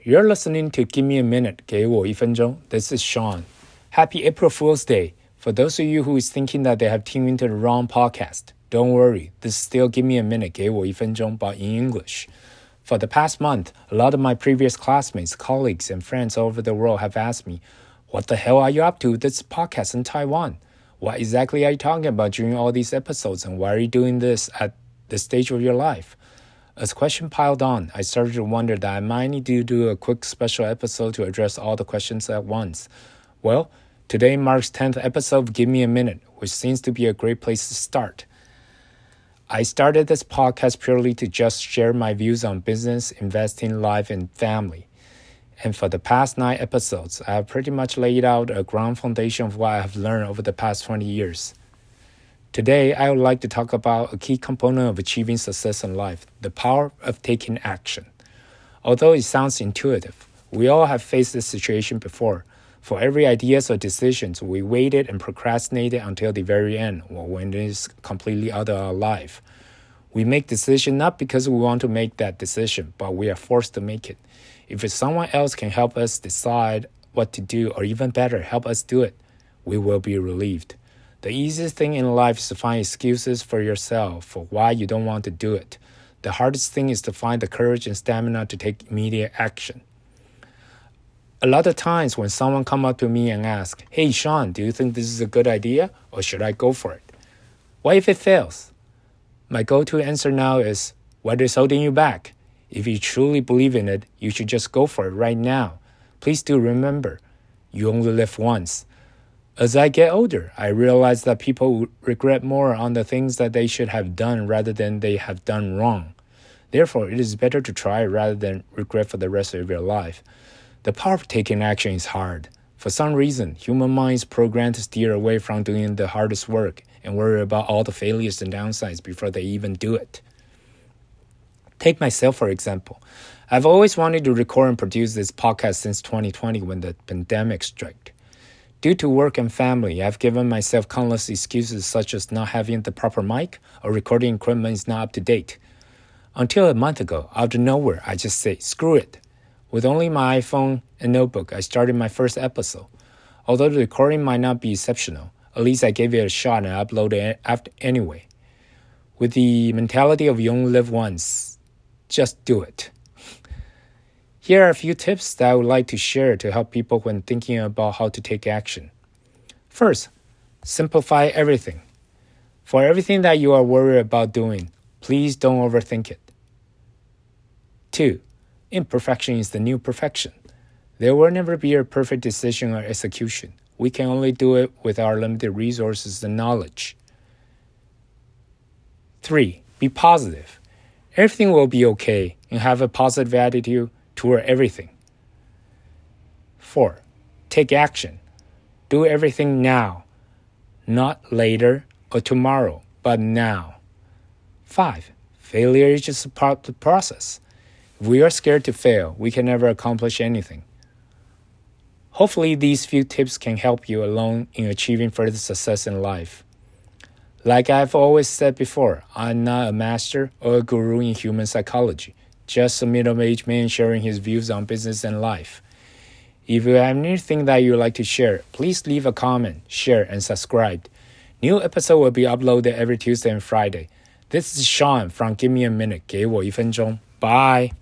You're listening to Give Me a Minute, 给我一分钟. This is Sean. Happy April Fool's Day. For those of you who is thinking that they have tuned into the wrong podcast, don't worry. This is still Give Me a Minute, 给我一分钟, but in English. For the past month, a lot of my previous classmates, colleagues, and friends all over the world have asked me, What the hell are you up to this podcast in Taiwan? What exactly are you talking about during all these episodes, and why are you doing this at this stage of your life? As questions piled on, I started to wonder that I might need to do a quick special episode to address all the questions at once. Well, today marks 10th episode of Give Me a Minute, which seems to be a great place to start. I started this podcast purely to just share my views on business, investing, life, and family. And for the past nine episodes, I have pretty much laid out a ground foundation of what I have learned over the past 20 years. Today, I would like to talk about a key component of achieving success in life the power of taking action. Although it sounds intuitive, we all have faced this situation before. For every ideas or decisions, we waited and procrastinated until the very end, or when it is completely out of our life. We make decision not because we want to make that decision, but we are forced to make it. If someone else can help us decide what to do, or even better, help us do it, we will be relieved. The easiest thing in life is to find excuses for yourself for why you don't want to do it. The hardest thing is to find the courage and stamina to take immediate action. A lot of times when someone come up to me and ask, "Hey Sean, do you think this is a good idea or should I go for it?" What if it fails? My go-to answer now is, what is holding you back? If you truly believe in it, you should just go for it right now. Please do remember, you only live once. As I get older, I realize that people regret more on the things that they should have done rather than they have done wrong. Therefore, it is better to try rather than regret for the rest of your life. The power of taking action is hard. For some reason, human minds programmed to steer away from doing the hardest work and worry about all the failures and downsides before they even do it. Take myself, for example. I've always wanted to record and produce this podcast since 2020 when the pandemic struck. Due to work and family, I've given myself countless excuses such as not having the proper mic or recording equipment is not up to date. Until a month ago, out of nowhere, I just say, screw it. With only my iPhone and notebook, I started my first episode. Although the recording might not be exceptional, at least I gave it a shot and uploaded it anyway. With the mentality of you only live once, just do it. Here are a few tips that I would like to share to help people when thinking about how to take action. First, simplify everything. For everything that you are worried about doing, please don't overthink it. 2. Imperfection is the new perfection. There will never be a perfect decision or execution. We can only do it with our limited resources and knowledge. 3. Be positive. Everything will be okay and have a positive attitude toward everything. 4. Take action. Do everything now, not later or tomorrow, but now. 5. Failure is just a part of the process. If we are scared to fail, we can never accomplish anything. Hopefully, these few tips can help you along in achieving further success in life. Like I've always said before, I'm not a master or a guru in human psychology just a middle aged man sharing his views on business and life. If you have anything that you'd like to share, please leave a comment, share, and subscribe. New episode will be uploaded every Tuesday and Friday. This is Sean from Give Me a Minute, 给我一分钟. Bye.